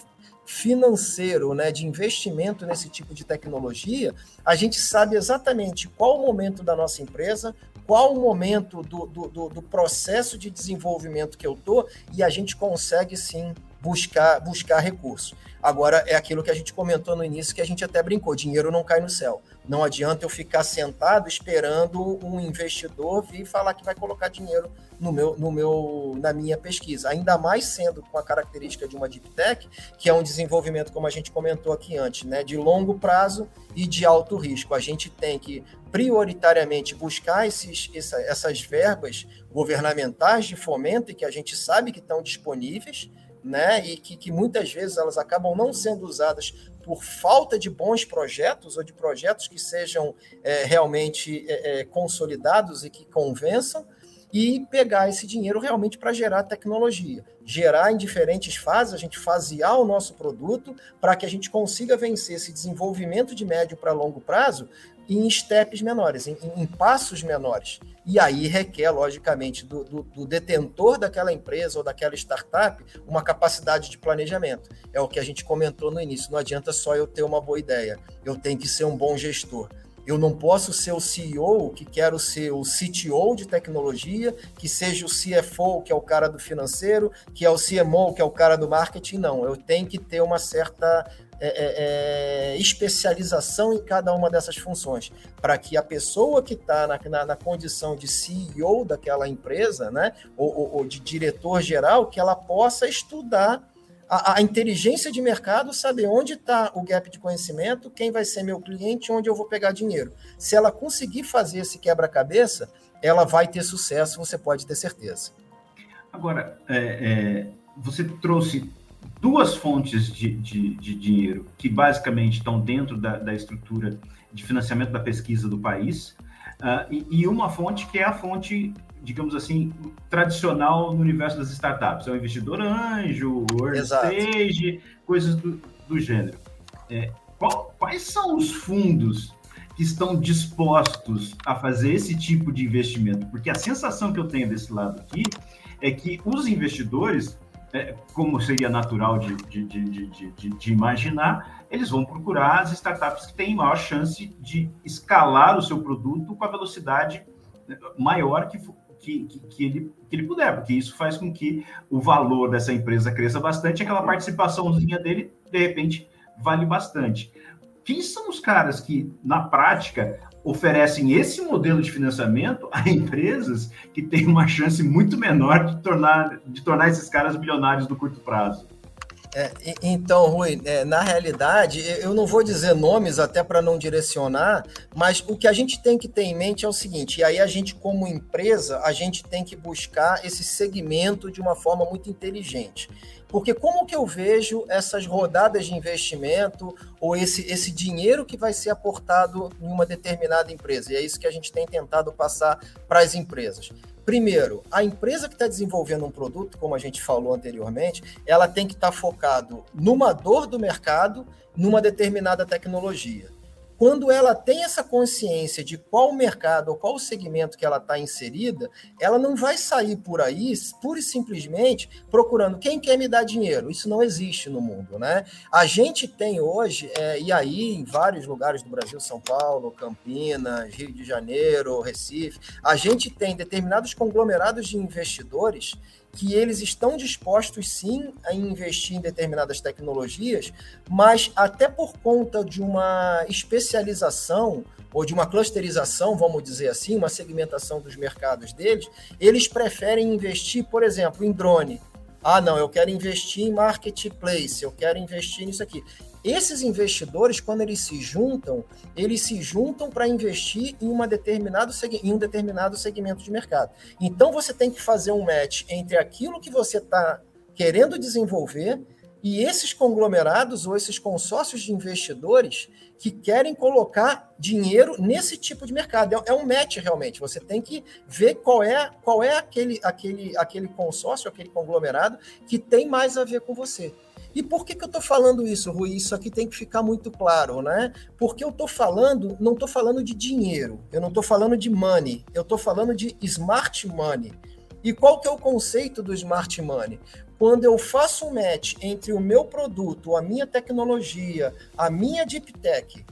Speaker 1: financeiro, né, de investimento nesse tipo de tecnologia, a gente sabe exatamente qual o momento da nossa empresa, qual o momento do, do, do processo de desenvolvimento que eu estou, e a gente consegue sim buscar, buscar recursos. Agora, é aquilo que a gente comentou no início, que a gente até brincou: dinheiro não cai no céu. Não adianta eu ficar sentado esperando um investidor vir falar que vai colocar dinheiro no meu, no meu, na minha pesquisa. Ainda mais sendo com a característica de uma deep tech, que é um desenvolvimento, como a gente comentou aqui antes, né, de longo prazo e de alto risco. A gente tem que prioritariamente buscar esses, essa, essas verbas governamentais de fomento e que a gente sabe que estão disponíveis né? E que, que muitas vezes elas acabam não sendo usadas por falta de bons projetos ou de projetos que sejam é, realmente é, é consolidados e que convençam, e pegar esse dinheiro realmente para gerar tecnologia, gerar em diferentes fases, a gente fasear o nosso produto para que a gente consiga vencer esse desenvolvimento de médio para longo prazo em steps menores, em, em, passos menores. E aí requer, logicamente, do, do, do, detentor daquela empresa ou daquela startup uma capacidade de planejamento. É o que a gente comentou no início. Não adianta só eu ter uma boa ideia, eu tenho que ser um bom gestor. Eu não posso ser o CEO, que quero ser o CTO de tecnologia, que seja o CFO, que é o cara do financeiro, que é o CMO, que é o cara do marketing. Não, eu tenho que ter uma certa é, é, é, especialização em cada uma dessas funções, para que a pessoa que está na, na, na, condição de CEO daquela empresa, né, ou, ou, ou de diretor geral, que ela possa estudar a, a inteligência de mercado, saber onde está o gap de conhecimento, quem vai ser meu cliente, onde eu vou pegar dinheiro. Se ela conseguir fazer esse quebra-cabeça, ela vai ter sucesso, você pode ter certeza.
Speaker 2: Agora, é, é, você trouxe duas fontes de, de, de, dinheiro que basicamente estão dentro da, da, estrutura de financiamento da pesquisa do país, uh, e, e, uma fonte que é a fonte, digamos assim, tradicional no universo das startups. É o investidor anjo, early Exato. stage, coisas do, do gênero. É, qual, quais são os fundos que estão dispostos a fazer esse tipo de investimento? Porque a sensação que eu tenho desse lado aqui é que os investidores é, como seria natural de, de, de, de, imaginar, eles vão procurar as startups que têm maior chance de escalar o seu produto com a velocidade né, maior que, que, que, ele, que ele puder, porque isso faz com que o valor dessa empresa cresça bastante, aquela participaçãozinha dele, de repente, vale bastante. Quem são os caras que, na prática, oferecem esse modelo de financiamento a empresas que têm uma chance muito menor de tornar, de tornar esses caras bilionários no curto prazo.
Speaker 1: É, então, Rui, é, na realidade, eu não vou dizer nomes até para não direcionar, mas o que a gente tem que ter em mente é o seguinte, e aí a gente, como empresa, a gente tem que buscar esse segmento de uma forma muito inteligente. Porque como que eu vejo essas rodadas de investimento ou esse, esse dinheiro que vai ser aportado em uma determinada empresa? E é isso que a gente tem tentado passar para as empresas. Primeiro, a empresa que está desenvolvendo um produto, como a gente falou anteriormente, ela tem que estar tá focado numa dor do mercado, numa determinada tecnologia. Quando ela tem essa consciência de qual mercado ou qual segmento que ela está inserida, ela não vai sair por aí, pura e simplesmente, procurando quem quer me dar dinheiro. Isso não existe no mundo, né? A gente tem hoje, é, e aí em vários lugares do Brasil, São Paulo, Campinas, Rio de Janeiro, Recife, a gente tem determinados conglomerados de investidores que eles estão dispostos sim a investir em determinadas tecnologias, mas até por conta de uma especialização ou de uma clusterização, vamos dizer assim, uma segmentação dos mercados deles, eles preferem investir, por exemplo, em drone. Ah, não, eu quero investir em marketplace, eu quero investir nisso aqui. Esses investidores, quando eles se juntam, eles se juntam para investir em, uma determinado, em um determinado segmento de mercado. Então, você tem que fazer um match entre aquilo que você está querendo desenvolver e esses conglomerados ou esses consórcios de investidores que querem colocar dinheiro nesse tipo de mercado. É, é um match realmente. Você tem que ver qual é, qual é aquele, aquele, aquele consórcio, aquele conglomerado que tem mais a ver com você. E por que, que eu estou falando isso, Rui? Isso aqui tem que ficar muito claro, né? Porque eu estou falando, não estou falando de dinheiro, eu não estou falando de money, eu estou falando de smart money. E qual que é o conceito do smart money? Quando eu faço um match entre o meu produto, a minha tecnologia, a minha deep tech,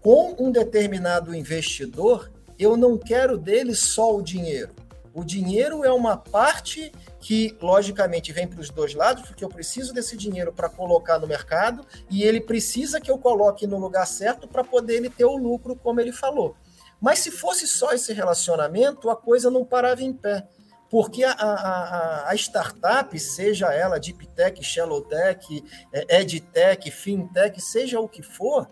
Speaker 1: com um determinado investidor, eu não quero dele só o dinheiro. O dinheiro é uma parte que, logicamente, vem para os dois lados, porque eu preciso desse dinheiro para colocar no mercado e ele precisa que eu coloque no lugar certo para poder ele ter o lucro, como ele falou. Mas se fosse só esse relacionamento, a coisa não parava em pé. Porque a, a, a startup, seja ela deep tech, shallow tech, é, edtech, fintech, seja o que for,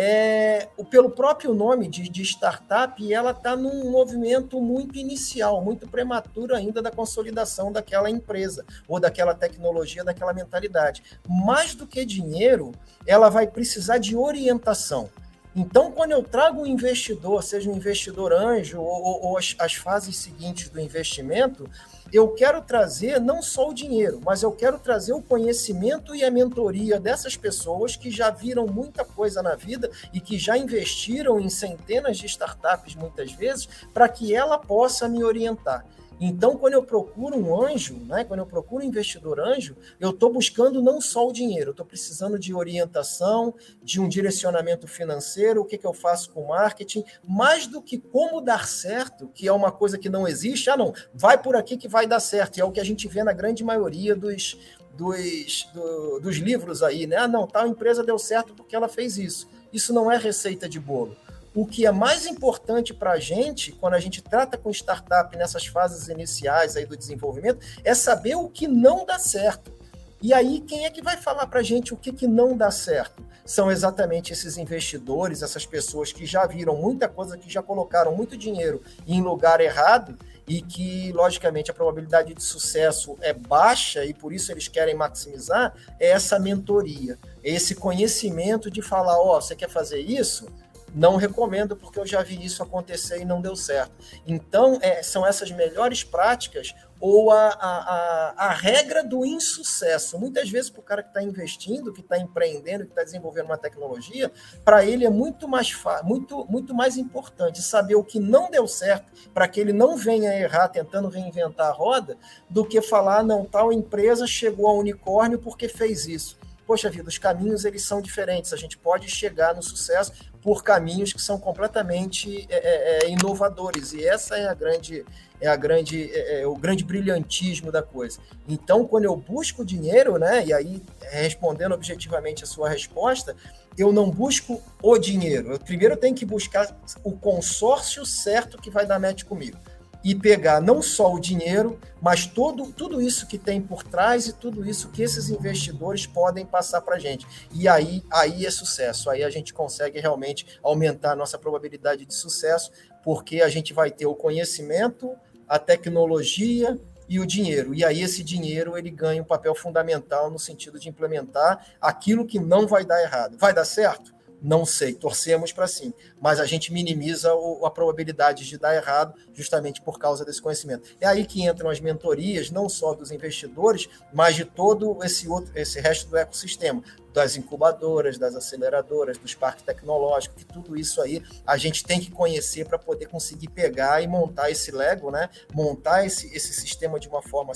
Speaker 1: é, pelo próprio nome de, de startup, ela está num movimento muito inicial, muito prematuro ainda da consolidação daquela empresa, ou daquela tecnologia, daquela mentalidade. Mais do que dinheiro, ela vai precisar de orientação. Então, quando eu trago um investidor, seja um investidor anjo ou, ou as, as fases seguintes do investimento, eu quero trazer não só o dinheiro, mas eu quero trazer o conhecimento e a mentoria dessas pessoas que já viram muita coisa na vida e que já investiram em centenas de startups muitas vezes, para que ela possa me orientar. Então, quando eu procuro um anjo, né, quando eu procuro um investidor anjo, eu estou buscando não só o dinheiro, estou precisando de orientação, de um direcionamento financeiro, o que, que eu faço com marketing, mais do que como dar certo, que é uma coisa que não existe. Ah, não, vai por aqui que vai dar certo. E é o que a gente vê na grande maioria dos, dos, do, dos livros aí, né? Ah, não, tal empresa deu certo porque ela fez isso. Isso não é receita de bolo. O que é mais importante para a gente, quando a gente trata com startup nessas fases iniciais aí do desenvolvimento, é saber o que não dá certo. E aí, quem é que vai falar para a gente o que, que não dá certo? São exatamente esses investidores, essas pessoas que já viram muita coisa, que já colocaram muito dinheiro em lugar errado e que, logicamente, a probabilidade de sucesso é baixa e por isso eles querem maximizar, é essa mentoria, esse conhecimento de falar: ó, oh, você quer fazer isso? Não recomendo porque eu já vi isso acontecer e não deu certo. Então, é, são essas melhores práticas ou a, a, a, a regra do insucesso. Muitas vezes, para o cara que está investindo, que está empreendendo, que está desenvolvendo uma tecnologia, para ele é muito mais, muito, muito mais importante saber o que não deu certo, para que ele não venha errar tentando reinventar a roda, do que falar, não, tal empresa chegou ao unicórnio porque fez isso poxa vida, os caminhos eles são diferentes. A gente pode chegar no sucesso por caminhos que são completamente é, é, é, inovadores e essa é a grande é a grande é, é, o grande brilhantismo da coisa. Então, quando eu busco dinheiro, né, e aí respondendo objetivamente a sua resposta, eu não busco o dinheiro. Eu primeiro tenho que buscar o consórcio certo que vai dar match comigo. E pegar não só o dinheiro, mas todo, tudo isso que tem por trás e tudo isso que esses investidores podem passar para a gente. E aí, aí é sucesso. Aí a gente consegue realmente aumentar a nossa probabilidade de sucesso, porque a gente vai ter o conhecimento, a tecnologia e o dinheiro. E aí esse dinheiro ele ganha um papel fundamental no sentido de implementar aquilo que não vai dar errado. Vai dar certo? Não sei, torcemos para sim, mas a gente minimiza o, a probabilidade de dar errado justamente por causa desse conhecimento. É aí que entram as mentorias, não só dos investidores, mas de todo esse outro, esse resto do ecossistema, das incubadoras, das aceleradoras, dos parques tecnológicos, que tudo isso aí a gente tem que conhecer para poder conseguir pegar e montar esse Lego, né? Montar esse, esse sistema de uma forma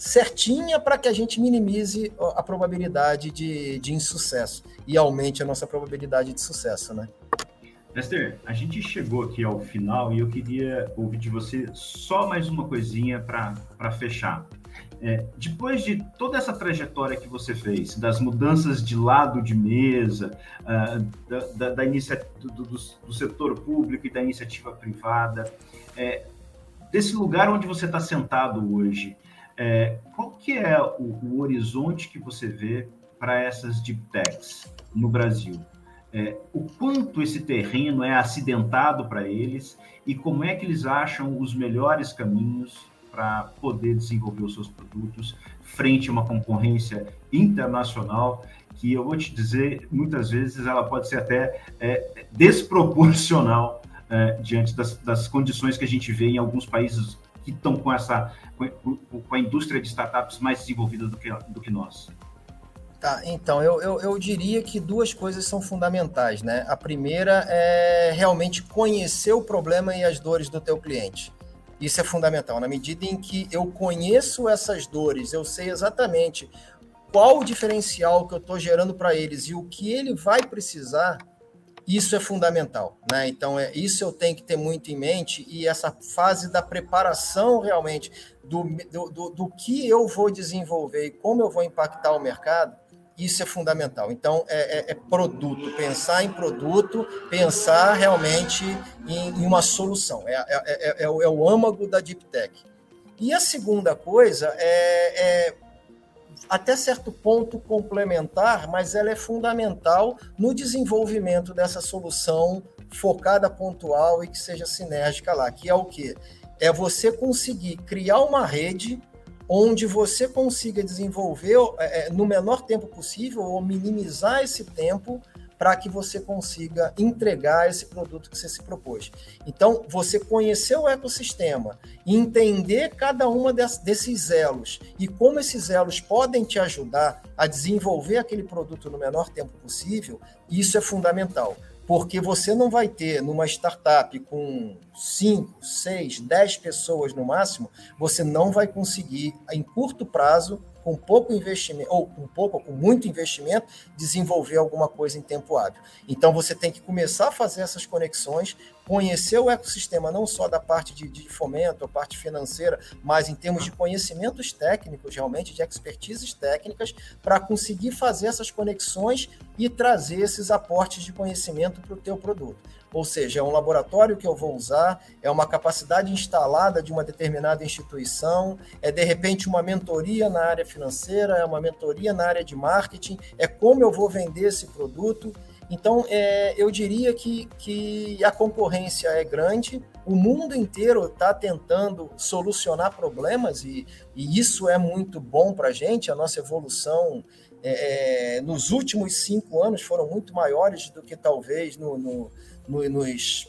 Speaker 1: certinha para que a gente minimize a probabilidade de, de insucesso e aumente a nossa probabilidade de sucesso, né?
Speaker 2: Lester, a gente chegou aqui ao final e eu queria ouvir de você só mais uma coisinha para fechar. É, depois de toda essa trajetória que você fez, das mudanças de lado de mesa, uh, da, da, da do, do, do, setor público e da iniciativa privada, é, desse lugar onde você está sentado hoje, é, qual que é o, o, horizonte que você vê para essas deep techs no Brasil? É, o quanto esse terreno é acidentado para eles e como é que eles acham os melhores caminhos para poder desenvolver os seus produtos frente a uma concorrência internacional que eu vou te dizer, muitas vezes ela pode ser até é, desproporcional é, diante das, das, condições que a gente vê em alguns países que estão com essa com, a indústria de startups mais desenvolvida do que, do que nós?
Speaker 1: Tá, então, eu, eu, eu, diria que duas coisas são fundamentais, né? A primeira é realmente conhecer o problema e as dores do teu cliente. Isso é fundamental. Na medida em que eu conheço essas dores, eu sei exatamente qual o diferencial que eu estou gerando para eles e o que ele vai precisar, isso é fundamental, né? Então, é, isso eu tenho que ter muito em mente e essa fase da preparação realmente do, do, do, que eu vou desenvolver e como eu vou impactar o mercado, isso é fundamental. Então, é, é, é produto, pensar em produto, pensar realmente em, em uma solução. É, é, é, é o, é o âmago da Deep Tech. E a segunda coisa é até certo ponto complementar, mas ela é fundamental no desenvolvimento dessa solução focada pontual e que seja sinérgica lá, que é o que é você conseguir criar uma rede onde você consiga desenvolver é, é no menor tempo possível ou minimizar esse tempo para que você consiga entregar esse produto que você se propôs. Então, você conhecer o ecossistema, entender cada uma desses elos e como esses elos podem te ajudar a desenvolver aquele produto no menor tempo possível, isso é fundamental. Porque você não vai ter numa startup com 5, 6, 10 pessoas no máximo, você não vai conseguir, em curto prazo, com pouco investimento, ou com pouco, ou com muito investimento, desenvolver alguma coisa em tempo hábil. Então você tem que começar a fazer essas conexões, conhecer o ecossistema não só da parte de, de fomento, a parte financeira, mas em termos de conhecimentos técnicos, realmente, de expertises técnicas, para conseguir fazer essas conexões e trazer esses aportes de conhecimento para o teu produto ou seja, é um laboratório que eu vou usar, é uma capacidade instalada de uma determinada instituição, é de repente uma mentoria na área financeira, é uma mentoria na área de marketing, é como eu vou vender esse produto. Então, é, eu diria que, que a concorrência é grande, o mundo inteiro está tentando solucionar problemas e, e, isso é muito bom para a gente, a nossa evolução é, é, nos últimos cinco anos foram muito maiores do que talvez no, no no, nos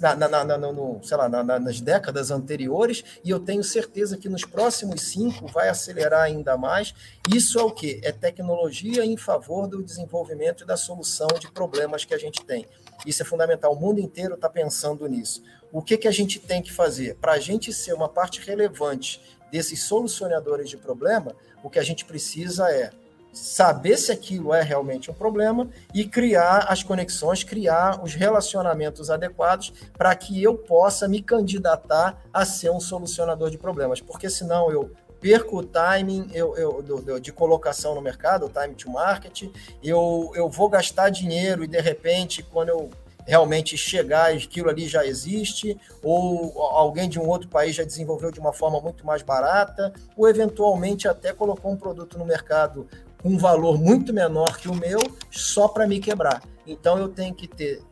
Speaker 1: na, na, na, no, sei lá, nas décadas anteriores, e eu tenho certeza que nos próximos cinco vai acelerar ainda mais. Isso é o que? É tecnologia em favor do desenvolvimento e da solução de problemas que a gente tem. Isso é fundamental. O mundo inteiro está pensando nisso. O que, que a gente tem que fazer? Para a gente ser uma parte relevante desses solucionadores de problema, o que a gente precisa é saber se aquilo é realmente um problema e criar as conexões, criar os relacionamentos adequados para que eu possa me candidatar a ser um solucionador de problemas, porque senão eu perco o timing eu, eu, do, de colocação no mercado, o time to market, eu, eu vou gastar dinheiro e de repente, quando eu realmente chegar, aquilo ali já existe, ou alguém de um outro país já desenvolveu de uma forma muito mais barata, ou eventualmente até colocou um produto no mercado um valor muito menor que o meu, só para me quebrar. Então eu tenho que ter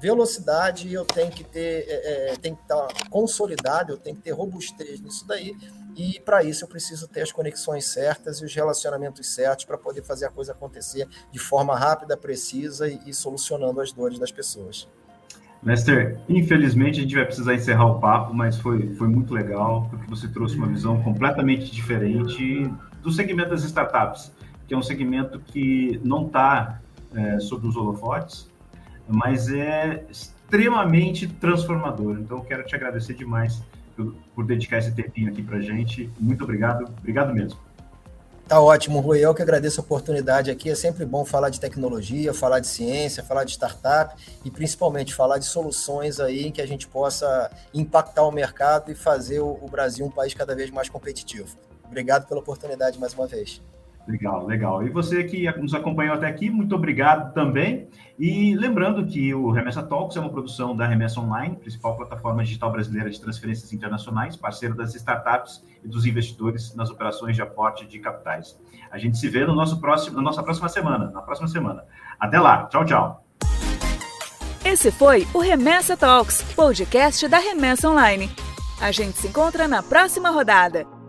Speaker 1: velocidade, eu tenho que ter, é, é tem que estar consolidado, eu tenho que ter robustez nisso daí, e para isso eu preciso ter as conexões certas e os relacionamentos certos para poder fazer a coisa acontecer de forma rápida, precisa e, e solucionando as dores das pessoas.
Speaker 2: Lester, infelizmente a gente vai precisar encerrar o papo, mas foi, foi muito legal, porque você trouxe uma visão completamente diferente do segmento das startups, que é um segmento que não está é, sobre os holofotes, mas é extremamente transformador. Então, quero te agradecer demais por, por dedicar esse tempinho aqui para gente. Muito obrigado, obrigado mesmo.
Speaker 1: Tá ótimo, Rui. Eu que agradeço a oportunidade aqui. É sempre bom falar de tecnologia, falar de ciência, falar de startup e principalmente falar de soluções aí que a gente possa impactar o mercado e fazer o Brasil um país cada vez mais competitivo. Obrigado pela oportunidade mais uma vez.
Speaker 2: Legal, legal. E você que nos acompanhou até aqui, muito obrigado também. E lembrando que o Remessa Talks é uma produção da Remessa Online, principal plataforma digital brasileira de transferências internacionais, parceiro das startups e dos investidores nas operações de aporte de capitais. A gente se vê no nosso próximo, na nossa próxima semana, na próxima semana. Até lá. Tchau, tchau.
Speaker 3: Esse foi o Remessa Talks, podcast da Remessa Online. A gente se encontra na próxima rodada.